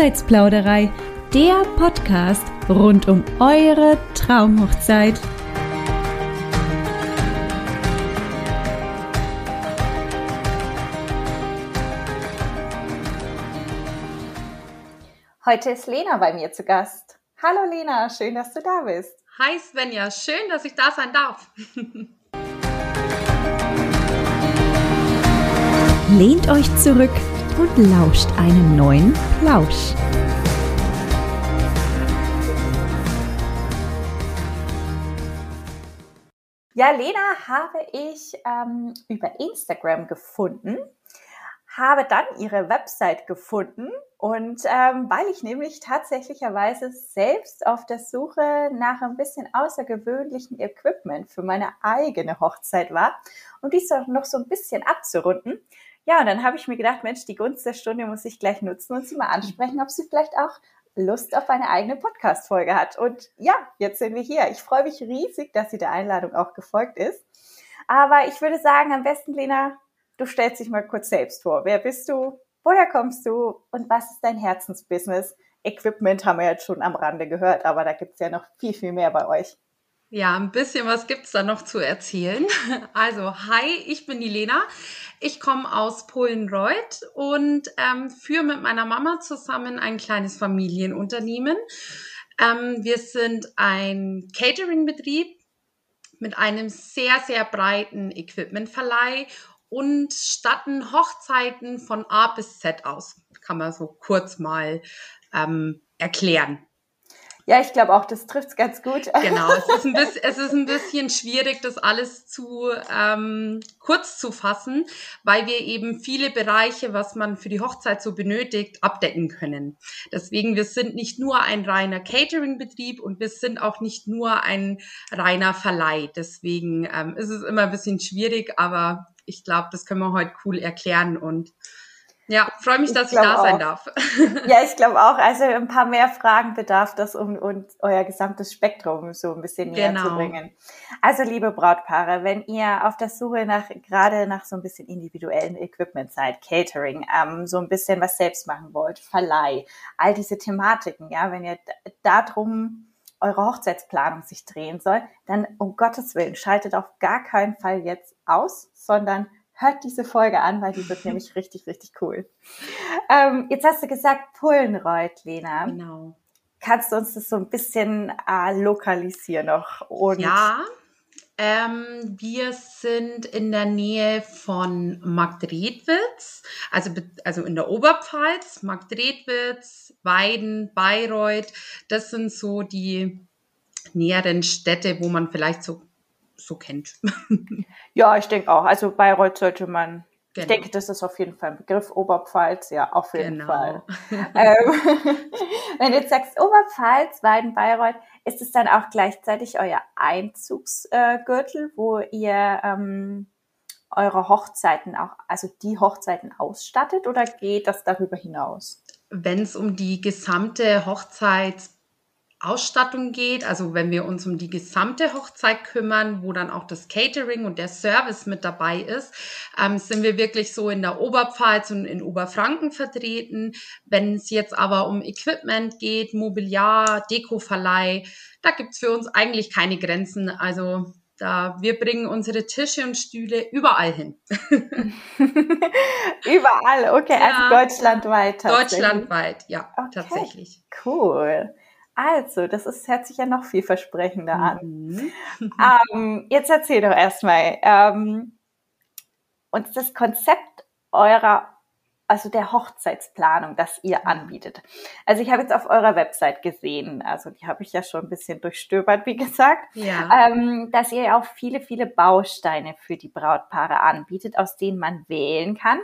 Hochzeitsplauderei, der Podcast rund um eure Traumhochzeit. Heute ist Lena bei mir zu Gast. Hallo Lena, schön, dass du da bist. Hi Svenja, schön, dass ich da sein darf. Lehnt euch zurück und lauscht einen neuen Plausch. Ja, Lena habe ich ähm, über Instagram gefunden, habe dann ihre Website gefunden und ähm, weil ich nämlich tatsächlicherweise selbst auf der Suche nach ein bisschen außergewöhnlichen Equipment für meine eigene Hochzeit war, um dies auch noch so ein bisschen abzurunden, ja, und dann habe ich mir gedacht, Mensch, die Gunst der Stunde muss ich gleich nutzen und sie mal ansprechen, ob sie vielleicht auch Lust auf eine eigene Podcast-Folge hat. Und ja, jetzt sind wir hier. Ich freue mich riesig, dass sie der Einladung auch gefolgt ist. Aber ich würde sagen, am besten, Lena, du stellst dich mal kurz selbst vor. Wer bist du? Woher kommst du? Und was ist dein Herzensbusiness? Equipment haben wir jetzt schon am Rande gehört, aber da gibt es ja noch viel, viel mehr bei euch. Ja, ein bisschen was gibt's da noch zu erzählen. Also, hi, ich bin die Lena. Ich komme aus Polenreuth und ähm, führe mit meiner Mama zusammen ein kleines Familienunternehmen. Ähm, wir sind ein Catering-Betrieb mit einem sehr, sehr breiten Equipmentverleih und statten Hochzeiten von A bis Z aus. Kann man so kurz mal ähm, erklären. Ja, ich glaube auch, das trifft es ganz gut. Genau, es ist, ein bisschen, es ist ein bisschen schwierig, das alles zu ähm, kurz zu fassen, weil wir eben viele Bereiche, was man für die Hochzeit so benötigt, abdecken können. Deswegen, wir sind nicht nur ein reiner Catering-Betrieb und wir sind auch nicht nur ein reiner Verleih. Deswegen ähm, ist es immer ein bisschen schwierig, aber ich glaube, das können wir heute cool erklären und ja, freue mich, dass ich, ich da auch. sein darf. Ja, ich glaube auch. Also ein paar mehr Fragen bedarf das, um, um euer gesamtes Spektrum so ein bisschen näher genau. zu bringen. Also liebe Brautpaare, wenn ihr auf der Suche nach gerade nach so ein bisschen individuellen Equipment seid, Catering, ähm, so ein bisschen was selbst machen wollt, Verleih, all diese Thematiken, ja, wenn ihr darum eure Hochzeitsplanung sich drehen soll, dann um Gottes Willen schaltet auf gar keinen Fall jetzt aus, sondern hört diese Folge an, weil die wird nämlich richtig, richtig cool. Ähm, jetzt hast du gesagt Pullenreuth, Lena. Genau. Kannst du uns das so ein bisschen äh, lokalisieren noch? Und ja, ähm, wir sind in der Nähe von Marktredwitz, also, also in der Oberpfalz, Marktredwitz, Weiden, Bayreuth. Das sind so die näheren Städte, wo man vielleicht so so kennt. ja, ich denke auch. Also Bayreuth sollte man. Genau. Ich denke, das ist auf jeden Fall ein Begriff. Oberpfalz, ja, auf jeden genau. Fall. ähm, wenn du jetzt sagst Oberpfalz, Weiden, Bayreuth, ist es dann auch gleichzeitig euer Einzugsgürtel, wo ihr ähm, eure Hochzeiten auch, also die Hochzeiten ausstattet oder geht das darüber hinaus? Wenn es um die gesamte Hochzeits Ausstattung geht, also wenn wir uns um die gesamte Hochzeit kümmern, wo dann auch das Catering und der Service mit dabei ist, ähm, sind wir wirklich so in der Oberpfalz und in Oberfranken vertreten. Wenn es jetzt aber um Equipment geht, Mobiliar, Dekoverleih, da gibt's für uns eigentlich keine Grenzen. Also da, wir bringen unsere Tische und Stühle überall hin. überall, okay, also ja, also deutschlandweit. Deutschlandweit, ja, okay, tatsächlich. Cool. Also, das ist, hört sich ja noch vielversprechender an. Mhm. ähm, jetzt erzähl doch erstmal, ähm, uns das Konzept eurer, also der Hochzeitsplanung, das ihr anbietet. Also ich habe jetzt auf eurer Website gesehen, also die habe ich ja schon ein bisschen durchstöbert, wie gesagt, ja. ähm, dass ihr auch viele, viele Bausteine für die Brautpaare anbietet, aus denen man wählen kann.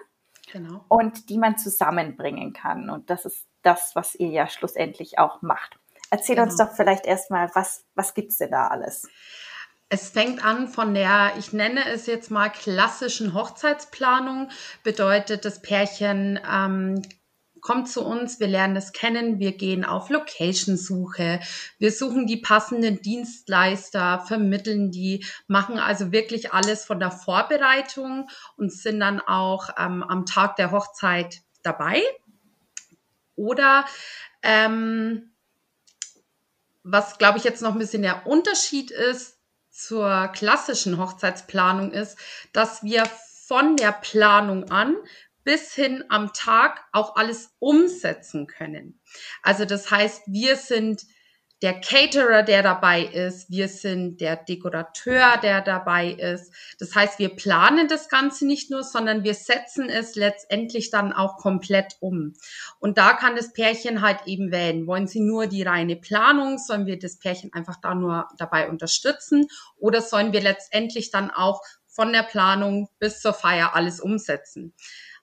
Genau. Und die man zusammenbringen kann. Und das ist das, was ihr ja schlussendlich auch macht. Erzähl genau. uns doch vielleicht erstmal, was, was gibt's denn da alles? Es fängt an von der, ich nenne es jetzt mal klassischen Hochzeitsplanung. Bedeutet, das Pärchen ähm, kommt zu uns, wir lernen es kennen, wir gehen auf Location-Suche, wir suchen die passenden Dienstleister, vermitteln die, machen also wirklich alles von der Vorbereitung und sind dann auch ähm, am Tag der Hochzeit dabei Oder ähm, was, glaube ich, jetzt noch ein bisschen der Unterschied ist zur klassischen Hochzeitsplanung ist, dass wir von der Planung an bis hin am Tag auch alles umsetzen können. Also das heißt, wir sind der Caterer, der dabei ist, wir sind der Dekorateur, der dabei ist. Das heißt, wir planen das Ganze nicht nur, sondern wir setzen es letztendlich dann auch komplett um. Und da kann das Pärchen halt eben wählen. Wollen sie nur die reine Planung? Sollen wir das Pärchen einfach da nur dabei unterstützen? Oder sollen wir letztendlich dann auch von der Planung bis zur Feier alles umsetzen?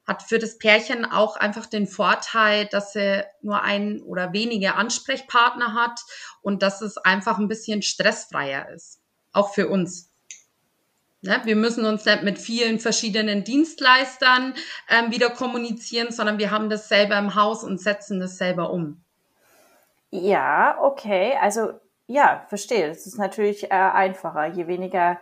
Hat für das Pärchen auch einfach den Vorteil, dass sie nur ein oder wenige Ansprechpartner hat und dass es einfach ein bisschen stressfreier ist. Auch für uns. Ne? Wir müssen uns nicht mit vielen verschiedenen Dienstleistern ähm, wieder kommunizieren, sondern wir haben das selber im Haus und setzen das selber um. Ja, okay. Also ja, verstehe. Das ist natürlich äh, einfacher. Je weniger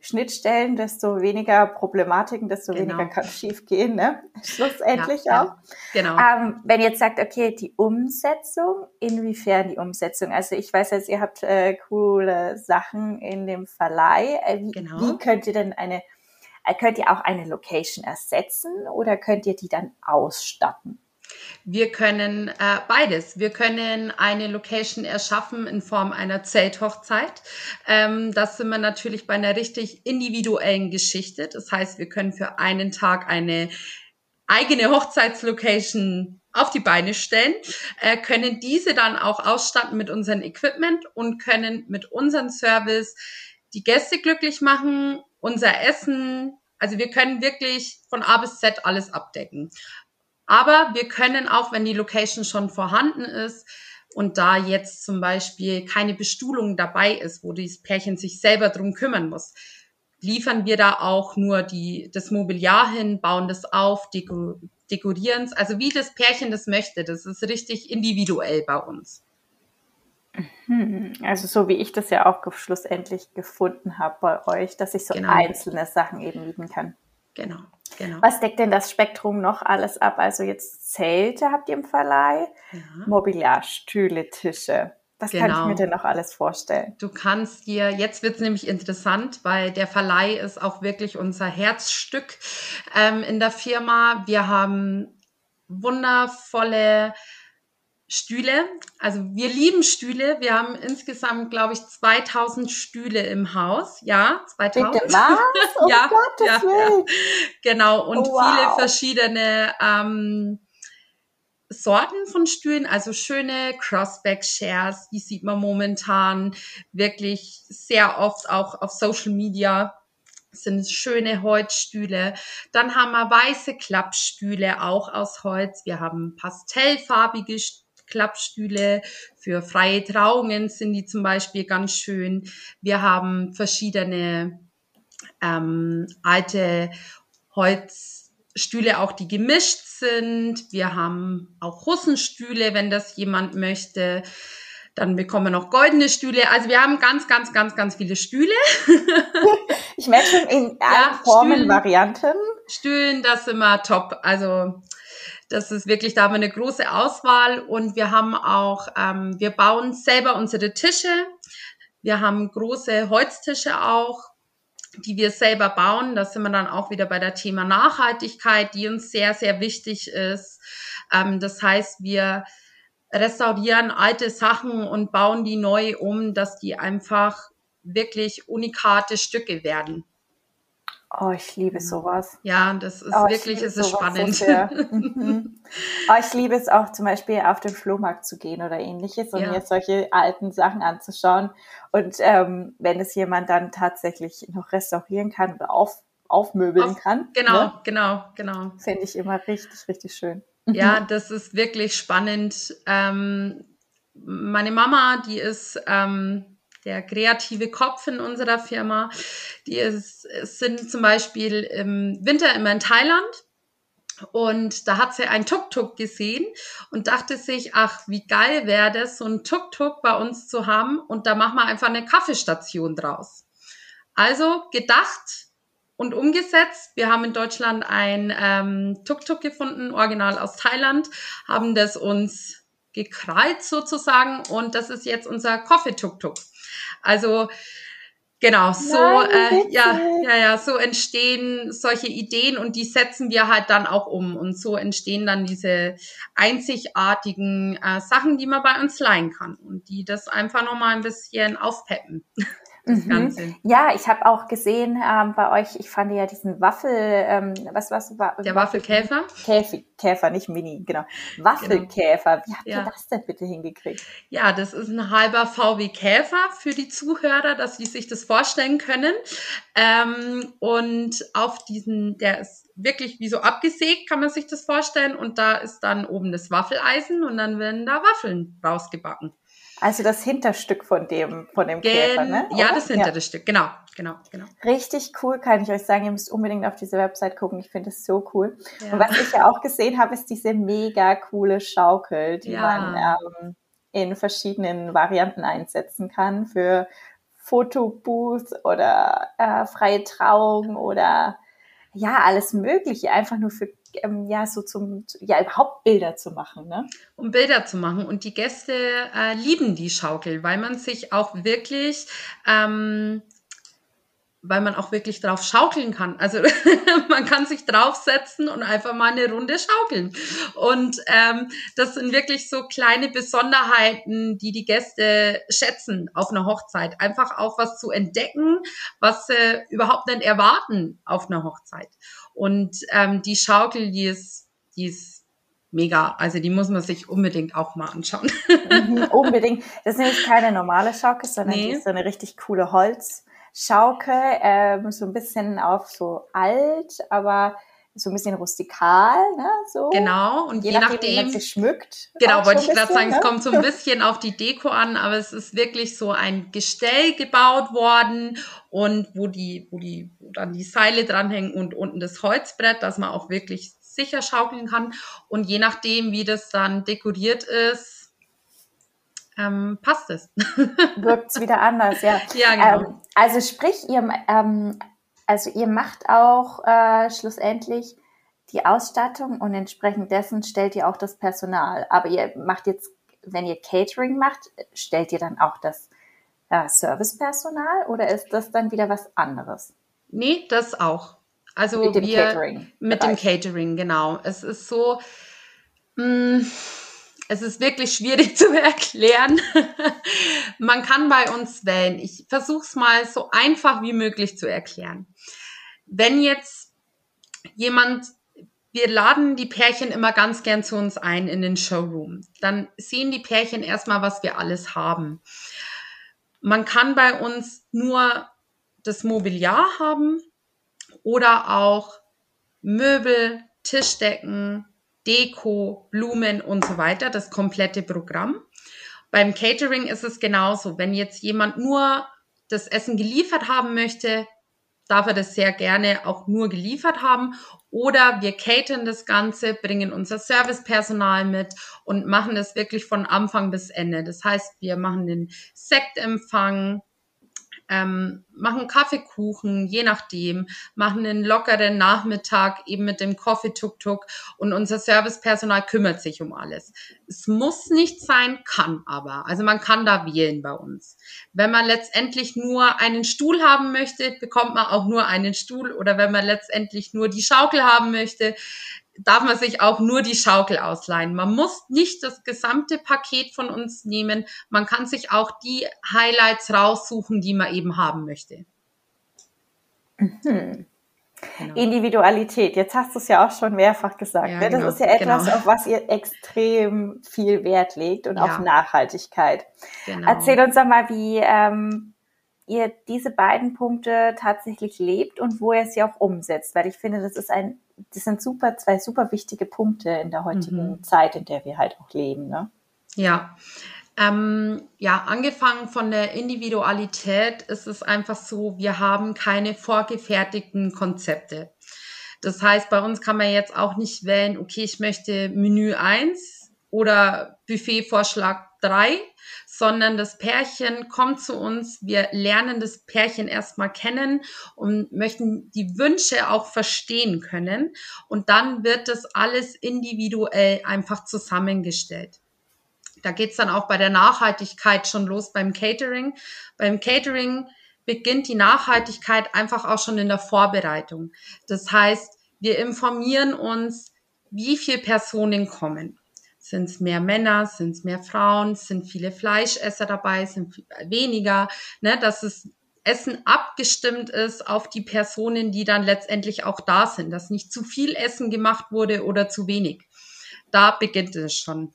Schnittstellen, desto weniger Problematiken, desto genau. weniger kann schief gehen, ne? Schlussendlich ja, auch. Ja, genau. Ähm, wenn ihr jetzt sagt, okay, die Umsetzung, inwiefern die Umsetzung? Also ich weiß jetzt, ihr habt äh, coole Sachen in dem Verleih. Äh, wie, genau. wie könnt ihr denn eine, äh, könnt ihr auch eine Location ersetzen oder könnt ihr die dann ausstatten? Wir können äh, beides. Wir können eine Location erschaffen in Form einer Zelthochzeit. Ähm, das sind wir natürlich bei einer richtig individuellen Geschichte. Das heißt, wir können für einen Tag eine eigene Hochzeitslocation auf die Beine stellen, äh, können diese dann auch ausstatten mit unserem Equipment und können mit unserem Service die Gäste glücklich machen, unser Essen, also wir können wirklich von A bis Z alles abdecken. Aber wir können auch, wenn die Location schon vorhanden ist und da jetzt zum Beispiel keine Bestuhlung dabei ist, wo dieses Pärchen sich selber drum kümmern muss, liefern wir da auch nur die, das Mobiliar hin, bauen das auf, deko, dekorieren es, also wie das Pärchen das möchte. Das ist richtig individuell bei uns. Mhm. Also so wie ich das ja auch schlussendlich gefunden habe bei euch, dass ich so genau. einzelne Sachen eben mieten kann. Genau. Genau. Was deckt denn das Spektrum noch alles ab? Also jetzt Zelte habt ihr im Verleih, ja. Mobiliar, Stühle, Tische. Was genau. kann ich mir genau. denn noch alles vorstellen? Du kannst dir, jetzt wird es nämlich interessant, weil der Verleih ist auch wirklich unser Herzstück ähm, in der Firma. Wir haben wundervolle Stühle. Also wir lieben Stühle. Wir haben insgesamt, glaube ich, 2000 Stühle im Haus. Ja, 2000. Bitte was? Oh ja, Gottes ja, ja, genau. Und oh, wow. viele verschiedene ähm, Sorten von Stühlen, also schöne Crossback-Shares, die sieht man momentan wirklich sehr oft auch auf Social Media sind schöne Holzstühle. Dann haben wir weiße Klappstühle, auch aus Holz. Wir haben pastellfarbige Stühle. Klappstühle. Für freie Trauungen sind die zum Beispiel ganz schön. Wir haben verschiedene ähm, alte Holzstühle, auch die gemischt sind. Wir haben auch Russenstühle, wenn das jemand möchte. Dann bekommen wir noch goldene Stühle. Also wir haben ganz, ganz, ganz, ganz viele Stühle. ich merke schon in allen ja, Formen, Stühlen, Varianten. Stühlen, das sind wir top. Also das ist wirklich, da haben wir eine große Auswahl und wir haben auch, ähm, wir bauen selber unsere Tische. Wir haben große Holztische auch, die wir selber bauen. Da sind wir dann auch wieder bei der Thema Nachhaltigkeit, die uns sehr, sehr wichtig ist. Ähm, das heißt, wir restaurieren alte Sachen und bauen die neu um, dass die einfach wirklich unikate Stücke werden. Oh, ich liebe sowas. Ja, das ist oh, wirklich, es ist spannend. So mhm. oh, ich liebe es auch zum Beispiel auf den Flohmarkt zu gehen oder ähnliches und ja. mir solche alten Sachen anzuschauen. Und ähm, wenn es jemand dann tatsächlich noch restaurieren kann oder auf, aufmöbeln auf, kann. Genau, ne? genau, genau. Finde ich immer richtig, richtig schön. Ja, das ist wirklich spannend. Ähm, meine Mama, die ist ähm, der kreative Kopf in unserer Firma. Die ist, sind zum Beispiel im Winter immer in Thailand. Und da hat sie ein Tuk-Tuk gesehen und dachte sich, ach, wie geil wäre das, so ein Tuk-Tuk bei uns zu haben. Und da machen wir einfach eine Kaffeestation draus. Also gedacht, und umgesetzt. Wir haben in Deutschland ein ähm, Tuk-Tuk gefunden, original aus Thailand, haben das uns gekrallt sozusagen und das ist jetzt unser Coffee-Tuk-Tuk. Also Genau, so Nein, äh, ja, ja, ja, so entstehen solche Ideen und die setzen wir halt dann auch um und so entstehen dann diese einzigartigen äh, Sachen, die man bei uns leihen kann und die das einfach noch mal ein bisschen aufpeppen. Mhm. Ja, ich habe auch gesehen ähm, bei euch, ich fand ja diesen Waffel, ähm, was was war Der Waffelkäfer? Käfer, Käfer, nicht Mini, genau. Waffelkäfer. Wie habt ja. ihr das denn bitte hingekriegt? Ja, das ist ein halber VW Käfer für die Zuhörer, dass sie sich das vorstellen können. Ähm, und auf diesen, der ist wirklich wie so abgesägt, kann man sich das vorstellen. Und da ist dann oben das Waffeleisen und dann werden da Waffeln rausgebacken. Also das Hinterstück von dem, von dem Gen Käfer, ne? Oder? Ja, das hintere ja. Stück, genau, genau, genau. Richtig cool, kann ich euch sagen. Ihr müsst unbedingt auf diese Website gucken. Ich finde es so cool. Ja. Und was ich ja auch gesehen habe, ist diese mega coole Schaukel, die ja. man ähm, in verschiedenen Varianten einsetzen kann für Fotobooth oder äh, freie Trauung oder ja, alles Mögliche, einfach nur für ähm, ja so zum, ja überhaupt Bilder zu machen. Ne? Um Bilder zu machen. Und die Gäste äh, lieben die Schaukel, weil man sich auch wirklich ähm, weil man auch wirklich drauf schaukeln kann. Also man kann sich draufsetzen und einfach mal eine Runde schaukeln. Und ähm, das sind wirklich so kleine Besonderheiten, die die Gäste schätzen auf einer Hochzeit. Einfach auch was zu entdecken, was sie überhaupt nicht erwarten auf einer Hochzeit. Und ähm, die Schaukel, die ist, die ist mega. Also die muss man sich unbedingt auch mal anschauen. Mhm, unbedingt. Das ist nämlich keine normale Schaukel, sondern nee. die ist so eine richtig coole Holzschaukel. Ähm, so ein bisschen auf so alt, aber so ein bisschen rustikal, ne? So. Genau, und je, je nachdem, nachdem wie man sich schmückt. Genau, wollte ich gerade sagen, ne? es kommt so ein bisschen auf die Deko an, aber es ist wirklich so ein Gestell gebaut worden und wo die, wo die, wo dann die Seile dranhängen und unten das Holzbrett, dass man auch wirklich sicher schaukeln kann. Und je nachdem, wie das dann dekoriert ist, ähm, passt es. Wirkt es wieder anders, ja. Ja, genau. Ähm, also sprich, ihr ähm, also ihr macht auch äh, schlussendlich die Ausstattung und entsprechend dessen stellt ihr auch das Personal. Aber ihr macht jetzt, wenn ihr Catering macht, stellt ihr dann auch das äh, Servicepersonal oder ist das dann wieder was anderes? Nee, das auch. Also mit dem wir, Catering. Mit dem Catering, genau. Es ist so, mh, mm, es ist wirklich schwierig zu erklären. Man kann bei uns wählen. Ich versuche es mal so einfach wie möglich zu erklären. Wenn jetzt jemand, wir laden die Pärchen immer ganz gern zu uns ein in den Showroom, dann sehen die Pärchen erstmal, was wir alles haben. Man kann bei uns nur das Mobiliar haben oder auch Möbel, Tischdecken, Deko, Blumen und so weiter, das komplette Programm. Beim Catering ist es genauso. Wenn jetzt jemand nur das Essen geliefert haben möchte, darf er das sehr gerne auch nur geliefert haben. Oder wir catern das Ganze, bringen unser Servicepersonal mit und machen das wirklich von Anfang bis Ende. Das heißt, wir machen den Sektempfang, ähm, machen Kaffeekuchen, je nachdem, machen einen lockeren Nachmittag eben mit dem Coffee-Tuk-Tuk und unser Servicepersonal kümmert sich um alles. Es muss nicht sein, kann aber. Also man kann da wählen bei uns. Wenn man letztendlich nur einen Stuhl haben möchte, bekommt man auch nur einen Stuhl oder wenn man letztendlich nur die Schaukel haben möchte, darf man sich auch nur die Schaukel ausleihen. Man muss nicht das gesamte Paket von uns nehmen. Man kann sich auch die Highlights raussuchen, die man eben haben möchte. Mhm. Genau. Individualität. Jetzt hast du es ja auch schon mehrfach gesagt. Ja, ne? Das genau, ist ja etwas, genau. auf was ihr extrem viel Wert legt und ja. auf Nachhaltigkeit. Genau. Erzähl uns doch mal, wie ähm, ihr diese beiden Punkte tatsächlich lebt und wo ihr sie auch umsetzt. Weil ich finde, das ist ein das sind super, zwei super wichtige Punkte in der heutigen mhm. Zeit, in der wir halt auch leben. Ne? Ja. Ähm, ja, angefangen von der Individualität ist es einfach so, wir haben keine vorgefertigten Konzepte. Das heißt, bei uns kann man jetzt auch nicht wählen, okay, ich möchte Menü 1 oder Buffetvorschlag 3, sondern das Pärchen kommt zu uns, wir lernen das Pärchen erstmal kennen und möchten die Wünsche auch verstehen können. Und dann wird das alles individuell einfach zusammengestellt. Da geht's dann auch bei der Nachhaltigkeit schon los beim Catering. Beim Catering beginnt die Nachhaltigkeit einfach auch schon in der Vorbereitung. Das heißt, wir informieren uns, wie viele Personen kommen. Sind es mehr Männer, sind es mehr Frauen, sind viele Fleischesser dabei, sind weniger, ne, dass es Essen abgestimmt ist auf die Personen, die dann letztendlich auch da sind, dass nicht zu viel Essen gemacht wurde oder zu wenig. Da beginnt es schon.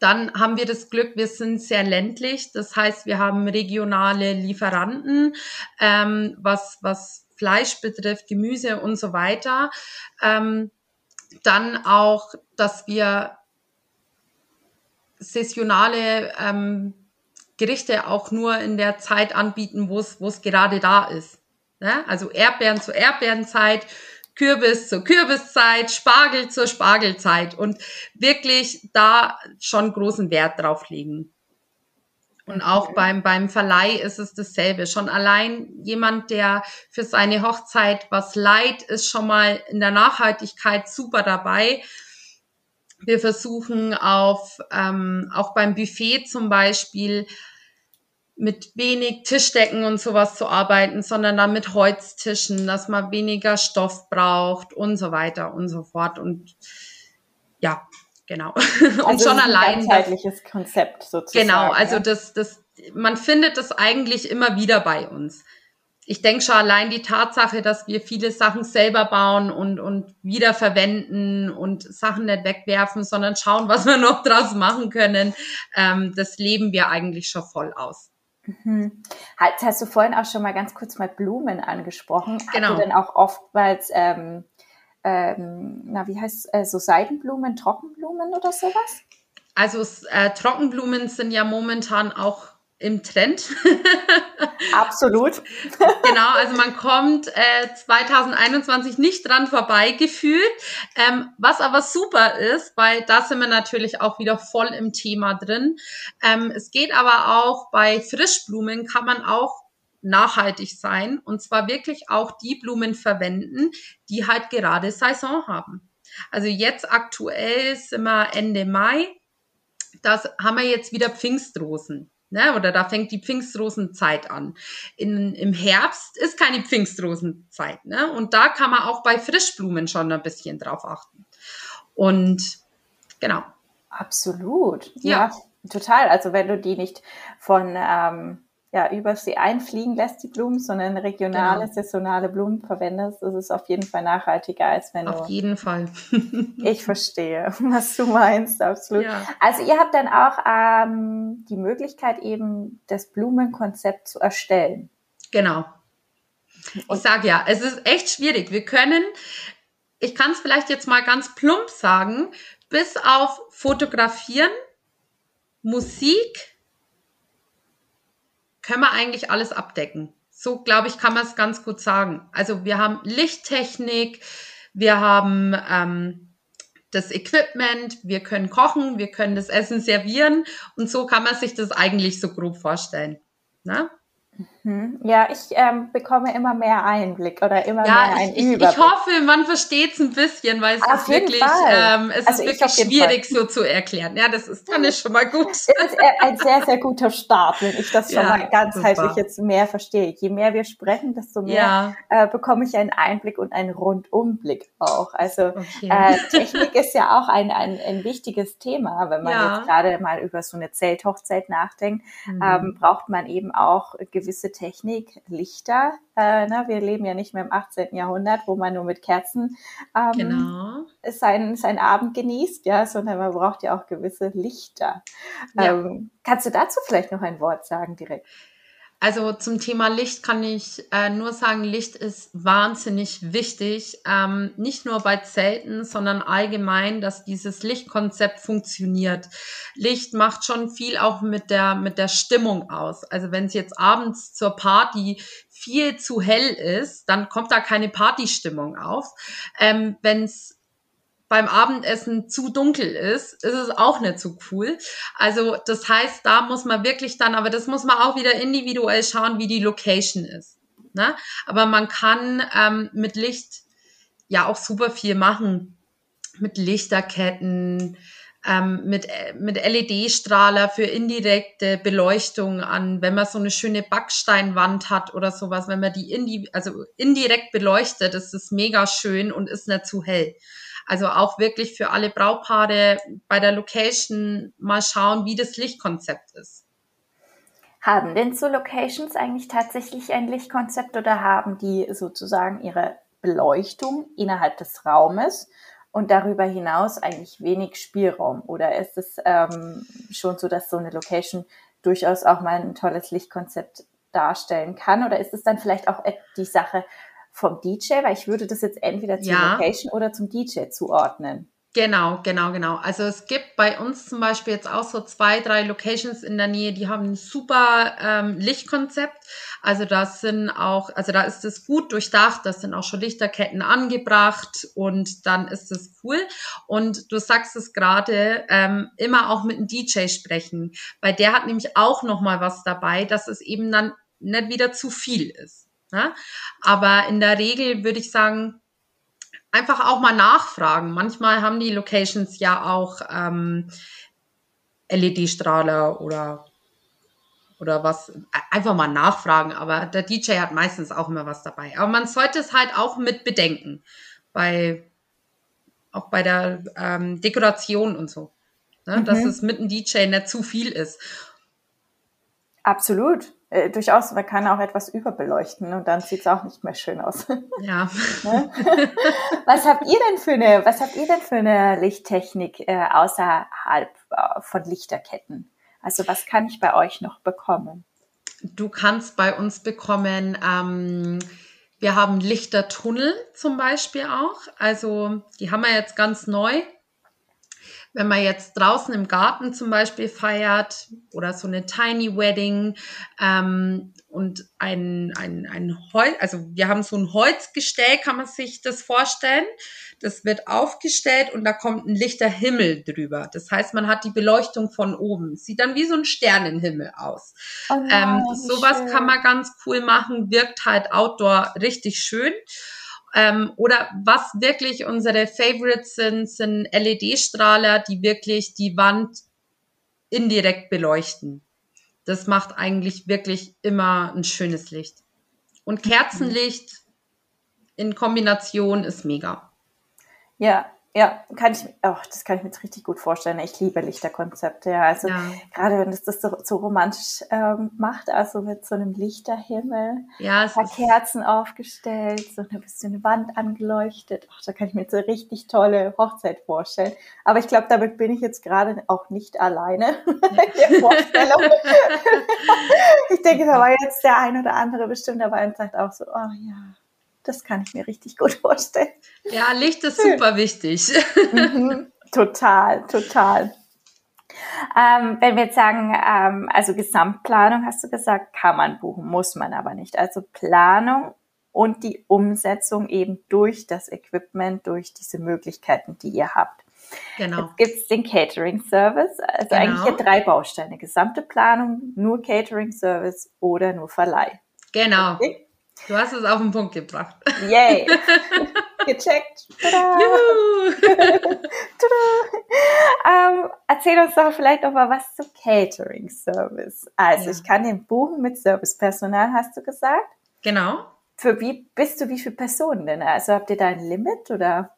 Dann haben wir das Glück, wir sind sehr ländlich. Das heißt, wir haben regionale Lieferanten, ähm, was, was Fleisch betrifft, Gemüse und so weiter. Ähm, dann auch, dass wir saisonale ähm, Gerichte auch nur in der Zeit anbieten, wo es gerade da ist. Ne? Also Erdbeeren zur Erdbeerenzeit, Kürbis zur Kürbiszeit, Spargel zur Spargelzeit und wirklich da schon großen Wert drauf legen. Und auch beim, beim Verleih ist es dasselbe. Schon allein jemand, der für seine Hochzeit was leiht, ist schon mal in der Nachhaltigkeit super dabei. Wir versuchen auf, ähm, auch beim Buffet zum Beispiel, mit wenig Tischdecken und sowas zu arbeiten, sondern dann mit Holztischen, dass man weniger Stoff braucht und so weiter und so fort. Und ja, genau. Also und schon allein. Ein ganzheitliches Konzept sozusagen. Genau, also das, das, man findet das eigentlich immer wieder bei uns. Ich denke schon allein die Tatsache, dass wir viele Sachen selber bauen und, und wiederverwenden und Sachen nicht wegwerfen, sondern schauen, was wir noch draus machen können, ähm, das leben wir eigentlich schon voll aus. Mhm. Jetzt hast du vorhin auch schon mal ganz kurz mal Blumen angesprochen. Genau. Hast du denn auch oftmals, ähm, ähm, na wie heißt äh, so Seidenblumen, Trockenblumen oder sowas? Also äh, Trockenblumen sind ja momentan auch im Trend. Absolut. genau, also man kommt äh, 2021 nicht dran vorbei gefühlt. Ähm, was aber super ist, weil da sind wir natürlich auch wieder voll im Thema drin. Ähm, es geht aber auch bei Frischblumen kann man auch nachhaltig sein und zwar wirklich auch die Blumen verwenden, die halt gerade Saison haben. Also jetzt aktuell sind wir Ende Mai. Das haben wir jetzt wieder Pfingstrosen. Ne? Oder da fängt die Pfingstrosenzeit an. In, Im Herbst ist keine Pfingstrosenzeit. Ne? Und da kann man auch bei Frischblumen schon ein bisschen drauf achten. Und genau. Absolut. Ja, ja total. Also wenn du die nicht von ähm, ja, über sie einfliegen lässt, die Blumen, sondern regionale, genau. saisonale Blumen verwendest, ist es auf jeden Fall nachhaltiger, als wenn auf du. Auf jeden Fall. ich verstehe, was du meinst, absolut. Ja. Also ihr habt dann auch ähm, die Möglichkeit, eben das Blumenkonzept zu erstellen. Genau. Ich sage ja, es ist echt schwierig. Wir können, ich kann es vielleicht jetzt mal ganz plump sagen, bis auf Fotografieren, Musik, können wir eigentlich alles abdecken. So, glaube ich, kann man es ganz gut sagen. Also wir haben Lichttechnik, wir haben ähm, das Equipment, wir können kochen, wir können das Essen servieren und so kann man sich das eigentlich so grob vorstellen. Ne? Mhm. Ja, ich ähm, bekomme immer mehr Einblick oder immer ja, mehr einen ich, Überblick. Ich hoffe, man versteht es ein bisschen, weil es Auf ist wirklich, ähm, es also ist wirklich schwierig so zu erklären. Ja, das ist dann ist schon mal gut. Es ist ein sehr, sehr guter Start, wenn ich das schon ja, mal ganzheitlich jetzt mehr verstehe. Je mehr wir sprechen, desto mehr ja. äh, bekomme ich einen Einblick und einen Rundumblick auch. Also okay. äh, Technik ist ja auch ein, ein, ein wichtiges Thema, wenn man jetzt gerade mal über so eine Zelthochzeit nachdenkt, mhm. ähm, braucht man eben auch gewisse Technik, Lichter. Äh, ne? Wir leben ja nicht mehr im 18. Jahrhundert, wo man nur mit Kerzen ähm, genau. seinen, seinen Abend genießt, ja, sondern man braucht ja auch gewisse Lichter. Ja. Ähm, kannst du dazu vielleicht noch ein Wort sagen direkt? Also zum Thema Licht kann ich äh, nur sagen, Licht ist wahnsinnig wichtig. Ähm, nicht nur bei Zelten, sondern allgemein, dass dieses Lichtkonzept funktioniert. Licht macht schon viel auch mit der, mit der Stimmung aus. Also wenn es jetzt abends zur Party viel zu hell ist, dann kommt da keine Partystimmung auf. Ähm, wenn es beim Abendessen zu dunkel ist, ist es auch nicht so cool. Also das heißt, da muss man wirklich dann, aber das muss man auch wieder individuell schauen, wie die Location ist. Ne? Aber man kann ähm, mit Licht ja auch super viel machen. Mit Lichterketten, ähm, mit, mit LED-Strahler für indirekte Beleuchtung an, wenn man so eine schöne Backsteinwand hat oder sowas, wenn man die indi also indirekt beleuchtet, ist es mega schön und ist nicht zu hell. Also auch wirklich für alle Braupaare bei der Location mal schauen, wie das Lichtkonzept ist. Haben denn so Locations eigentlich tatsächlich ein Lichtkonzept oder haben die sozusagen ihre Beleuchtung innerhalb des Raumes und darüber hinaus eigentlich wenig Spielraum? Oder ist es ähm, schon so, dass so eine Location durchaus auch mal ein tolles Lichtkonzept darstellen kann? Oder ist es dann vielleicht auch die Sache vom DJ? Weil ich würde das jetzt entweder zur ja. Location oder zum DJ zuordnen. Genau, genau, genau. Also es gibt bei uns zum Beispiel jetzt auch so zwei, drei Locations in der Nähe, die haben ein super ähm, Lichtkonzept. Also das sind auch, also da ist es gut durchdacht, da sind auch schon Lichterketten angebracht und dann ist es cool. Und du sagst es gerade, ähm, immer auch mit dem DJ sprechen, weil der hat nämlich auch nochmal was dabei, dass es eben dann nicht wieder zu viel ist. Ne? Aber in der Regel würde ich sagen, einfach auch mal nachfragen. Manchmal haben die Locations ja auch ähm, LED-Strahler oder oder was, einfach mal nachfragen, aber der DJ hat meistens auch immer was dabei. Aber man sollte es halt auch mit bedenken, bei, auch bei der ähm, Dekoration und so, ne? Mhm. dass es mit dem DJ nicht zu viel ist. Absolut. Äh, durchaus, man kann auch etwas überbeleuchten und dann sieht es auch nicht mehr schön aus. Ja. Ne? was habt ihr denn für eine, was habt ihr denn für eine Lichttechnik äh, außerhalb äh, von Lichterketten? Also was kann ich bei euch noch bekommen? Du kannst bei uns bekommen, ähm, wir haben Lichtertunnel zum Beispiel auch. Also die haben wir jetzt ganz neu wenn man jetzt draußen im Garten zum Beispiel feiert oder so eine Tiny Wedding ähm, und ein, ein, ein Holz, also wir haben so ein Holzgestell, kann man sich das vorstellen. Das wird aufgestellt und da kommt ein lichter Himmel drüber. Das heißt, man hat die Beleuchtung von oben. Sieht dann wie so ein Sternenhimmel aus. Oh nein, ähm, sowas schön. kann man ganz cool machen, wirkt halt outdoor richtig schön. Ähm, oder was wirklich unsere Favorites sind, sind LED-Strahler, die wirklich die Wand indirekt beleuchten. Das macht eigentlich wirklich immer ein schönes Licht. Und Kerzenlicht in Kombination ist mega. Ja, ja, kann ich, oh, das kann ich mir jetzt richtig gut vorstellen. Ich liebe Lichterkonzepte. Ja. Also ja. gerade wenn es das so, so romantisch ähm, macht, also mit so einem Lichterhimmel, ja, ein paar Kerzen aufgestellt, so ein bisschen eine Wand angeleuchtet. Oh, da kann ich mir jetzt eine richtig tolle Hochzeit vorstellen. Aber ich glaube, damit bin ich jetzt gerade auch nicht alleine in der Vorstellung. ich denke, da war jetzt der ein oder andere bestimmt dabei und sagt auch so, oh ja, das kann ich mir richtig gut vorstellen. Ja, Licht ist super wichtig. Mhm, total, total. Ähm, wenn wir jetzt sagen, ähm, also Gesamtplanung hast du gesagt, kann man buchen, muss man aber nicht. Also Planung und die Umsetzung eben durch das Equipment, durch diese Möglichkeiten, die ihr habt. Genau. Jetzt gibt es den Catering-Service, also genau. eigentlich hier drei Bausteine. Gesamte Planung, nur Catering-Service oder nur Verleih. Genau. Okay? Du hast es auf den Punkt gebracht. Yay! Gecheckt. Tada! Tada! Ähm, erzähl uns doch vielleicht noch mal was zum Catering Service. Also ja. ich kann den buchen mit Servicepersonal, hast du gesagt? Genau. Für wie bist du wie viele Personen denn? Also habt ihr da ein Limit oder?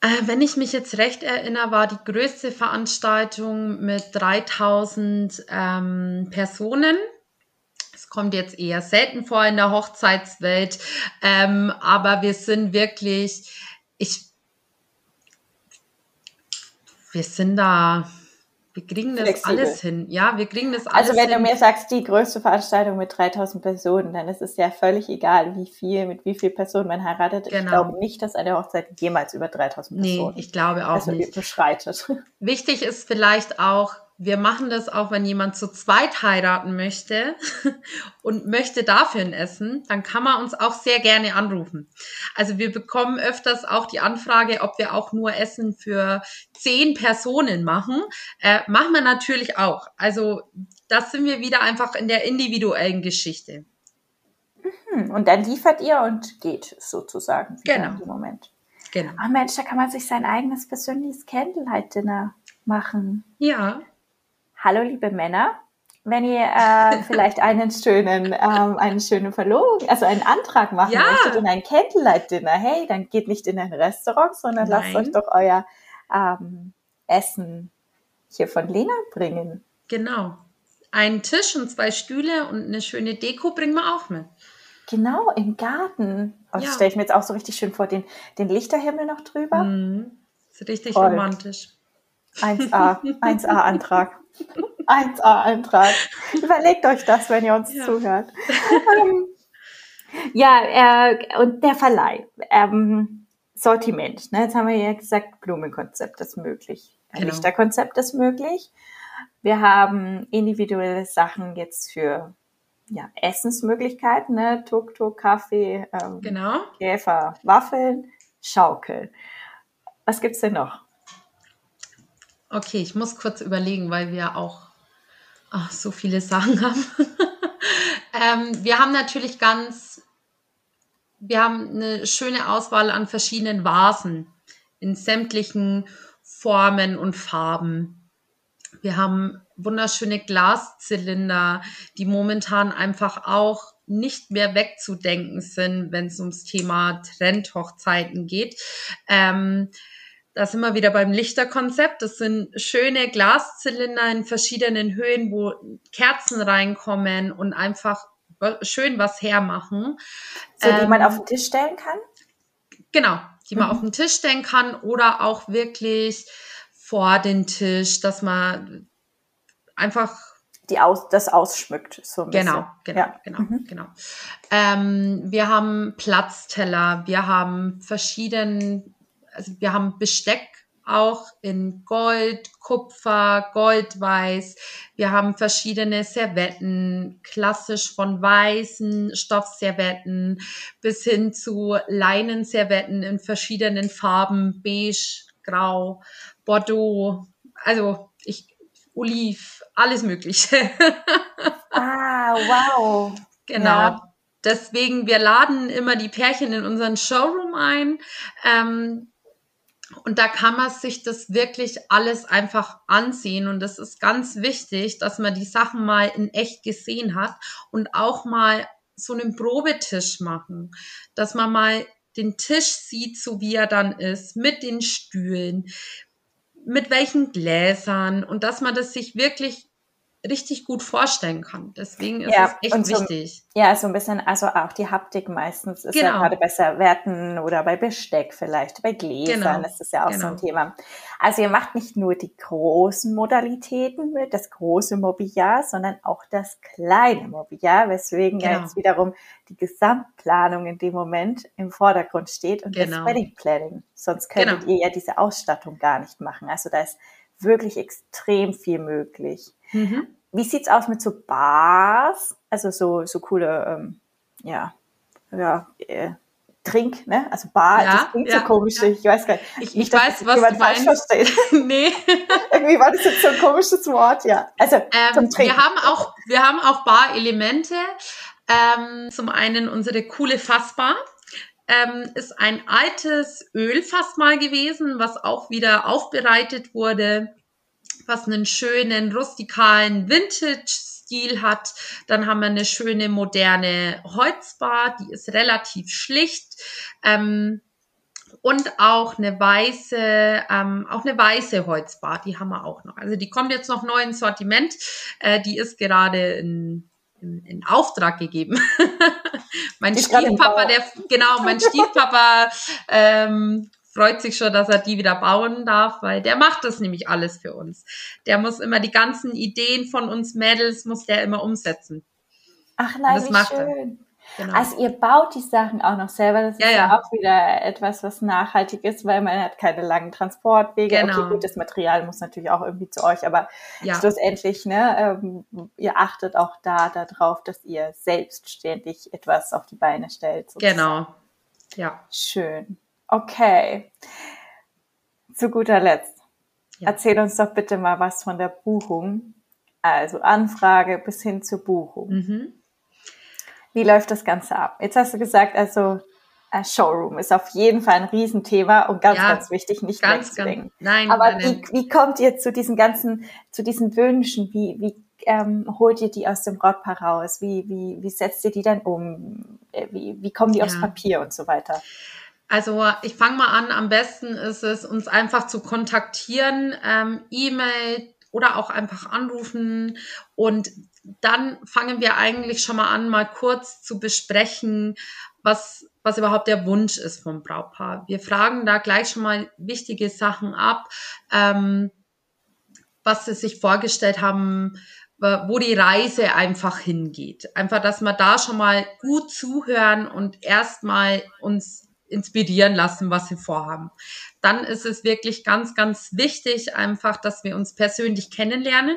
Äh, wenn ich mich jetzt recht erinnere, war die größte Veranstaltung mit 3000 ähm, Personen kommt jetzt eher selten vor in der Hochzeitswelt. Ähm, aber wir sind wirklich, ich, wir sind da, wir kriegen das Flexibel. alles hin. Ja, wir kriegen das alles hin. Also wenn hin. du mir sagst, die größte Veranstaltung mit 3000 Personen, dann ist es ja völlig egal, wie viel, mit wie vielen Personen man heiratet. Genau. Ich glaube nicht, dass eine Hochzeit jemals über 3000 Personen Nee, ich glaube auch also nicht. beschreitet. Wichtig ist vielleicht auch, wir machen das auch, wenn jemand zu zweit heiraten möchte und möchte dafür ein Essen, dann kann man uns auch sehr gerne anrufen. Also wir bekommen öfters auch die Anfrage, ob wir auch nur Essen für zehn Personen machen. Äh, machen wir natürlich auch. Also das sind wir wieder einfach in der individuellen Geschichte. Mhm. Und dann liefert ihr und geht sozusagen. Genau. Im Moment. Genau. Ach Mensch, da kann man sich sein eigenes persönliches Candlelight-Dinner machen. Ja. Hallo liebe Männer, wenn ihr äh, vielleicht einen schönen, ähm, einen schönen Verlobung, also einen Antrag machen Ja. möchtet und ein Candlelight-Dinner, hey, dann geht nicht in ein Restaurant, sondern lasst Nein. euch doch euer ähm, Essen hier von Lena bringen. Genau. Einen Tisch und zwei Stühle und eine schöne Deko bringen wir auch mit. Genau, im Garten. Oh, das Ja. stelle ich mir jetzt auch so richtig schön vor, den, den Lichterhimmel noch drüber. Mhm. Ist richtig Toll. romantisch. 1a, 1a-Antrag. 1a-Antrag. Überlegt euch das, wenn ihr uns Ja. zuhört. Ähm, ja, äh, und der Verleih. Ähm, Sortiment. Ne? Jetzt haben wir ja gesagt, Blumenkonzept ist möglich. Ein Genau. Lichterkonzept ist möglich. Wir haben individuelle Sachen jetzt für ja, Essensmöglichkeiten, ne? Tuk-Tuk, Kaffee, ähm, Genau. Käfer, Waffeln, Schaukel. Was gibt's denn noch? Okay, ich muss kurz überlegen, weil wir auch ach, so viele Sachen haben. ähm, wir haben natürlich ganz, wir haben eine schöne Auswahl an verschiedenen Vasen in sämtlichen Formen und Farben. Wir haben wunderschöne Glaszylinder, die momentan einfach auch nicht mehr wegzudenken sind, wenn es ums Thema Trendhochzeiten geht. Ähm, da sind wir wieder beim Lichterkonzept. Das sind schöne Glaszylinder in verschiedenen Höhen, wo Kerzen reinkommen und einfach schön was hermachen. So, die man Ähm, auf den Tisch stellen kann? Genau, die man Mhm. auf den Tisch stellen kann oder auch wirklich vor den Tisch, dass man einfach die aus, das ausschmückt. So ein Genau, bisschen. genau, Ja. genau, Mhm. genau. Ähm, wir haben Platzteller, wir haben verschieden, also wir haben Besteck auch in Gold, Kupfer, Goldweiß. Wir haben verschiedene Servetten, klassisch von weißen Stoffservetten bis hin zu Leinenservetten in verschiedenen Farben, beige, grau, Bordeaux, also ich, Oliv, alles Mögliche. Ah, wow. Genau. Ja. Deswegen, wir laden immer die Pärchen in unseren Showroom ein. Ähm, und da kann man sich das wirklich alles einfach ansehen. Und das ist ganz wichtig, dass man die Sachen mal in echt gesehen hat und auch mal so einen Probetisch machen, dass man mal den Tisch sieht, so wie er dann ist, mit den Stühlen, mit welchen Gläsern und dass man das sich wirklich richtig gut vorstellen kann. Deswegen ist Ja, es echt so- wichtig. Ja, so ein bisschen, also auch die Haptik meistens ist ja Genau. gerade bei Servetten oder bei Besteck vielleicht, bei Gläsern Genau, ist das ja auch so ein genau. Thema. Also ihr macht nicht nur die großen Modalitäten mit, das große Mobiliar, sondern auch das kleine Mobiliar, weswegen ja Genau. jetzt wiederum die Gesamtplanung in dem Moment im Vordergrund steht und Genau. das Wedding Planning. Sonst könntet Genau. ihr ja diese Ausstattung gar nicht machen. Also da ist wirklich extrem viel möglich. Mhm. Wie sieht's aus mit so Bars? Also so, so coole, ähm, ja, ja, äh, Trink, ne? Also Bar, Ja, das klingt ja, so komisch. ja. Ich weiß gar nicht. Ich, nicht, ich weiß, was du falsch meinst. versteht. nee. Irgendwie war das jetzt so ein komisches Wort, ja. Also zum Ähm, Trinken. wir haben auch, wir haben auch Bar-Elemente. Ähm, zum einen unsere coole Fassbar. Ähm, ist ein altes Ölfass mal gewesen, was auch wieder aufbereitet wurde, was einen schönen rustikalen Vintage-Stil hat. Dann haben wir eine schöne moderne Holzbar, die ist relativ schlicht. Ähm, und auch eine weiße, ähm, auch eine weiße Holzbar, die haben wir auch noch. Also die kommt jetzt noch neu ins Sortiment. Äh, die ist gerade in, in, in Auftrag gegeben. mein Stiefpapa, der genau, mein Stiefpapa ähm, freut sich schon, dass er die wieder bauen darf, weil der macht das nämlich alles für uns. Der muss immer die ganzen Ideen von uns Mädels muss der immer umsetzen. Ach nein, das wie macht er. schön. Genau. Also ihr baut die Sachen auch noch selber. Das ja, ist ja, ja, auch wieder etwas, was nachhaltig ist, weil man hat keine langen Transportwege. Genau. Okay, gut, das Material muss natürlich auch irgendwie zu euch, aber ja. schlussendlich, ne, ähm, ihr achtet auch da darauf, dass ihr selbstständig etwas auf die Beine stellt. Sozusagen. Genau. Ja. Schön. Okay. Zu guter Letzt. Ja. Erzähl uns doch bitte mal was von der Buchung. Also Anfrage bis hin zur Buchung. Mhm. Wie läuft das Ganze ab? Jetzt hast du gesagt, also ein Showroom ist auf jeden Fall ein Riesenthema und ganz, ja, ganz wichtig, nicht ganz. Ganz, nein, Aber nein, wie, wie kommt ihr zu diesen ganzen, zu diesen Wünschen? Wie, wie ähm, holt ihr die aus dem Brautpaar raus? Wie, wie, wie setzt ihr die dann um? Äh, wie, wie kommen die ja. aufs Papier und so weiter? Also ich fange mal an, am besten ist es, uns einfach zu kontaktieren, ähm, E-Mail oder auch einfach anrufen und dann fangen wir eigentlich schon mal an, mal kurz zu besprechen, was, was überhaupt der Wunsch ist vom Brautpaar. Wir fragen da gleich schon mal wichtige Sachen ab, ähm, was sie sich vorgestellt haben, wo die Reise einfach hingeht. Einfach, dass wir da schon mal gut zuhören und erstmal uns inspirieren lassen, was sie vorhaben. Dann ist es wirklich ganz, ganz wichtig einfach, dass wir uns persönlich kennenlernen.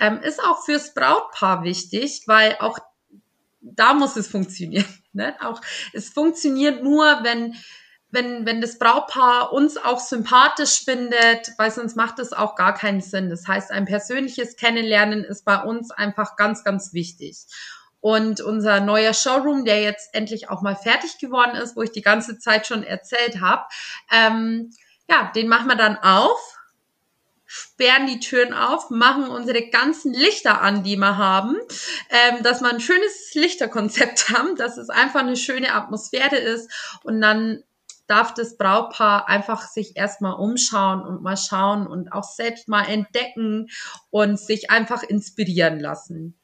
Ähm, ist auch fürs Brautpaar wichtig, weil auch da muss es funktionieren. Ne? Auch es funktioniert nur, wenn wenn, wenn das Brautpaar uns auch sympathisch findet, weil sonst macht es auch gar keinen Sinn. Das heißt, ein persönliches Kennenlernen ist bei uns einfach ganz, ganz wichtig. Und unser neuer Showroom, der jetzt endlich auch mal fertig geworden ist, wo ich die ganze Zeit schon erzählt habe, ähm, ja, den machen wir dann auf sperren die Türen auf, machen unsere ganzen Lichter an, die wir haben, ähm, dass wir ein schönes Lichterkonzept haben, dass es einfach eine schöne Atmosphäre ist und dann darf das Brautpaar einfach sich erstmal umschauen und mal schauen und auch selbst mal entdecken und sich einfach inspirieren lassen.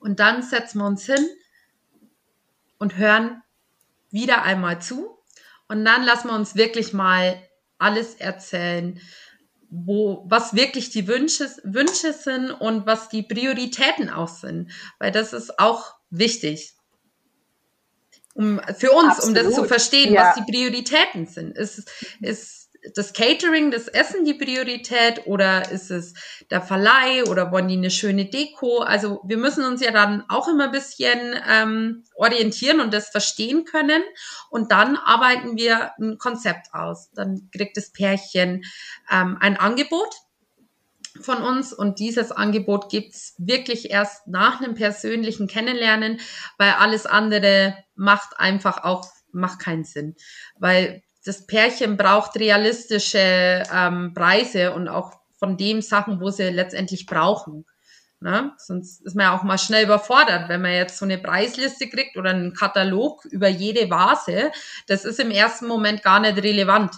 Und dann setzen wir uns hin und hören wieder einmal zu und dann lassen wir uns wirklich mal alles erzählen, wo, was wirklich die Wünsche, Wünsche sind und was die Prioritäten auch sind. Weil das ist auch wichtig. Um, für uns, Absolut. um das zu verstehen, ja. was die Prioritäten sind. Ist, ist das Catering, das Essen die Priorität oder ist es der Verleih oder wollen die eine schöne Deko? Also wir müssen uns ja dann auch immer ein bisschen ähm, orientieren und das verstehen können und dann arbeiten wir ein Konzept aus. Dann kriegt das Pärchen ähm, ein Angebot von uns und dieses Angebot gibt's wirklich erst nach einem persönlichen Kennenlernen, weil alles andere macht einfach auch, macht keinen Sinn. Weil das Pärchen braucht realistische ähm, Preise und auch von dem Sachen, wo sie letztendlich brauchen. Ne? Sonst ist man ja auch mal schnell überfordert, wenn man jetzt so eine Preisliste kriegt oder einen Katalog über jede Vase. Das ist im ersten Moment gar nicht relevant.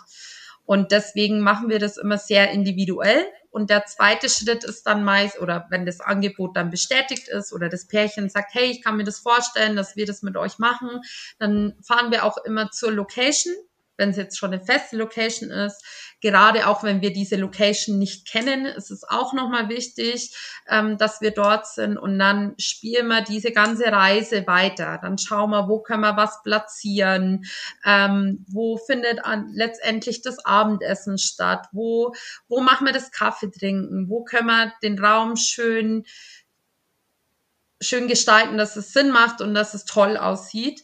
Und deswegen machen wir das immer sehr individuell. Und der zweite Schritt ist dann meist, oder wenn das Angebot dann bestätigt ist oder das Pärchen sagt, hey, ich kann mir das vorstellen, dass wir das mit euch machen, dann fahren wir auch immer zur Location wenn es jetzt schon eine feste Location ist. Gerade auch wenn wir diese Location nicht kennen, ist es auch nochmal wichtig, ähm, dass wir dort sind und dann spielen wir diese ganze Reise weiter. Dann schauen wir, wo können wir was platzieren, ähm, wo findet an, letztendlich das Abendessen statt, wo, wo machen wir das Kaffee trinken, wo können wir den Raum schön schön gestalten, dass es Sinn macht und dass es toll aussieht.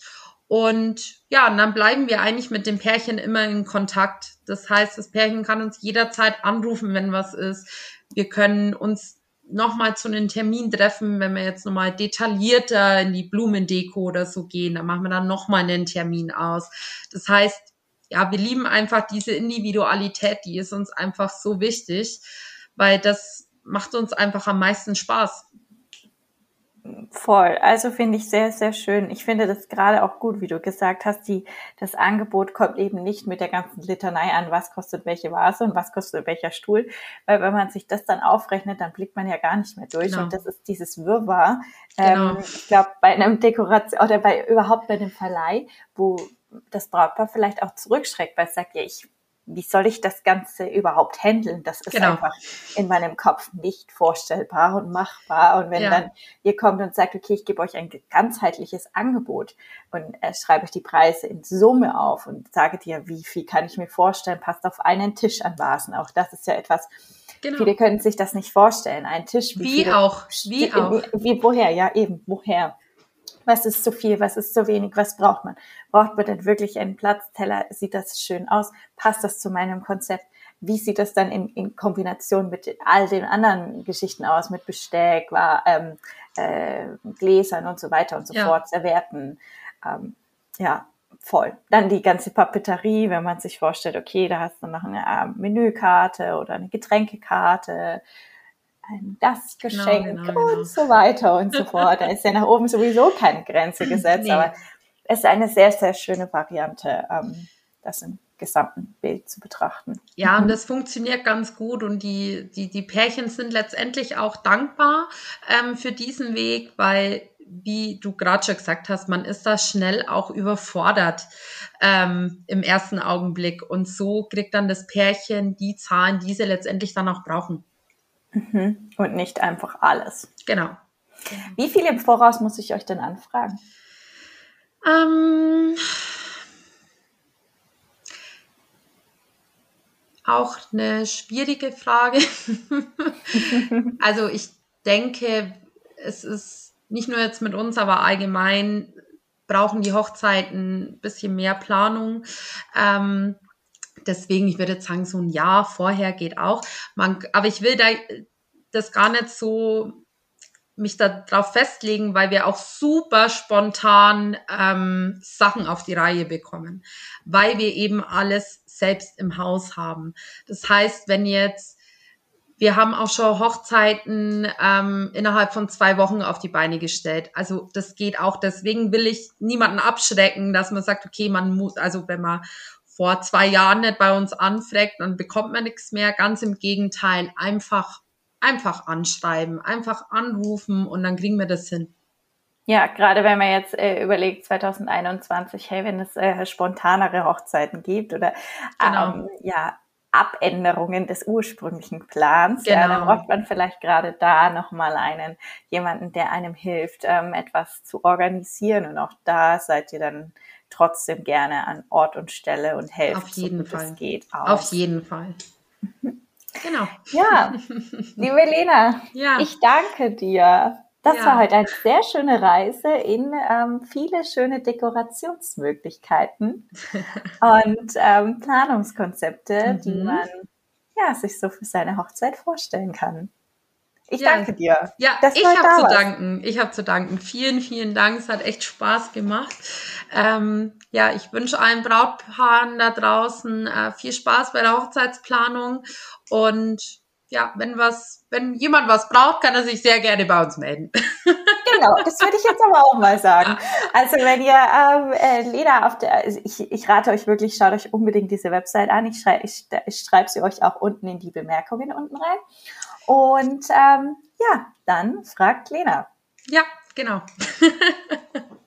Und ja, und dann bleiben wir eigentlich mit dem Pärchen immer in Kontakt. Das heißt, das Pärchen kann uns jederzeit anrufen, wenn was ist. Wir können uns nochmal zu einem Termin treffen, wenn wir jetzt nochmal detaillierter in die Blumendeko oder so gehen, dann machen wir dann nochmal einen Termin aus. Das heißt, ja, wir lieben einfach diese Individualität, die ist uns einfach so wichtig, weil das macht uns einfach am meisten Spaß. Voll. Also finde ich sehr, sehr schön. Ich finde das gerade auch gut, wie du gesagt hast, die, das Angebot kommt eben nicht mit der ganzen Litanei an, was kostet welche Vase und was kostet welcher Stuhl, weil wenn man sich das dann aufrechnet, dann blickt man ja gar nicht mehr durch genau. und das ist dieses Wirrwarr. Genau. Ähm, ich glaube, bei einem Dekoration oder bei überhaupt bei einem Verleih, wo das Brautpaar vielleicht auch zurückschreckt, weil es sagt, ja, ich wie soll ich das Ganze überhaupt handeln? Das ist genau. einfach in meinem Kopf nicht vorstellbar und machbar. Und wenn ja. dann ihr kommt und sagt, okay, ich gebe euch ein ganzheitliches Angebot und äh, schreibe euch die Preise in Summe auf und sage dir, wie viel kann ich mir vorstellen, passt auf einen Tisch an Vasen. Auch das ist ja etwas, Genau. Viele können sich das nicht vorstellen. Ein Tisch. Wie, wie viele, auch. Wie auch. Wie, wie, woher? Ja, eben. Woher? Was ist zu viel, was ist zu wenig, was braucht man? Braucht man denn wirklich einen Platzteller? Sieht das schön aus? Passt das zu meinem Konzept? Wie sieht das dann in, in Kombination mit all den anderen Geschichten aus, mit Besteck, war, ähm, äh, Gläsern und so weiter und so ja. fort, Servietten? Ähm, ja, voll. Dann die ganze Papeterie, wenn man sich vorstellt, okay, da hast du noch eine äh, Menükarte oder eine Getränkekarte, ein das genau, Geschenk genau, genau, und genau. so weiter und so fort. Da ist ja nach oben sowieso keine Grenze gesetzt, nee. aber es ist eine sehr, sehr schöne Variante, ähm, das im gesamten Bild zu betrachten. Ja, und das funktioniert ganz gut und die, die, die Pärchen sind letztendlich auch dankbar ähm, für diesen Weg, weil wie du gerade schon gesagt hast, man ist da schnell auch überfordert ähm, im ersten Augenblick. Und so kriegt dann das Pärchen die Zahlen, die sie letztendlich dann auch brauchen. Mhm. Und nicht einfach alles. Genau. Wie viel im Voraus muss ich euch denn anfragen? Ähm, auch eine schwierige Frage. also ich denke, es ist nicht nur jetzt mit uns, aber allgemein brauchen die Hochzeiten ein bisschen mehr Planung. Ähm, deswegen, ich würde jetzt sagen, so ein Jahr vorher geht auch. Man, aber ich will da das gar nicht so mich darauf festlegen, weil wir auch super spontan ähm, Sachen auf die Reihe bekommen, weil wir eben alles selbst im Haus haben. Das heißt, wenn jetzt wir haben auch schon Hochzeiten ähm, innerhalb von zwei Wochen auf die Beine gestellt. Also das geht auch. Deswegen will ich niemanden abschrecken, dass man sagt, okay, man muss, also wenn man vor zwei Jahren nicht bei uns anfragt, dann bekommt man nichts mehr. Ganz im Gegenteil, einfach, einfach anschreiben, einfach anrufen und dann kriegen wir das hin. Ja, gerade wenn man jetzt äh, überlegt, 2021, hey, wenn es äh, spontanere Hochzeiten gibt oder genau. ähm, ja, Abänderungen des ursprünglichen Plans, genau. ja, dann genau. braucht man vielleicht gerade da nochmal einen, jemanden, der einem hilft, ähm, etwas zu organisieren und auch da seid ihr dann trotzdem gerne an Ort und Stelle und helfen, Auf jeden so Fall. es geht. Aus. Auf jeden Fall. Genau. Ja, liebe Lena, ja. ich danke dir. Das ja. war heute eine sehr schöne Reise in ähm, viele schöne Dekorationsmöglichkeiten und ähm, Planungskonzepte, mhm. die man ja, sich so für seine Hochzeit vorstellen kann. Ich ja. danke dir. Ja, ich habe zu danken. Ich habe zu danken. Vielen, vielen Dank. Es hat echt Spaß gemacht. Ähm, ja, ich wünsche allen Brautpaaren da draußen äh, viel Spaß bei der Hochzeitsplanung und ja, wenn was, wenn jemand was braucht, kann er sich sehr gerne bei uns melden. Genau, das würde ich jetzt aber auch mal sagen. Also wenn ihr ähm, äh, Lena auf der, also ich, ich rate euch wirklich, schaut euch unbedingt diese Website an. Ich schreibe ich, ich schreib sie euch auch unten in die Bemerkungen unten rein. Und ähm, ja, dann fragt Lena. Ja, genau.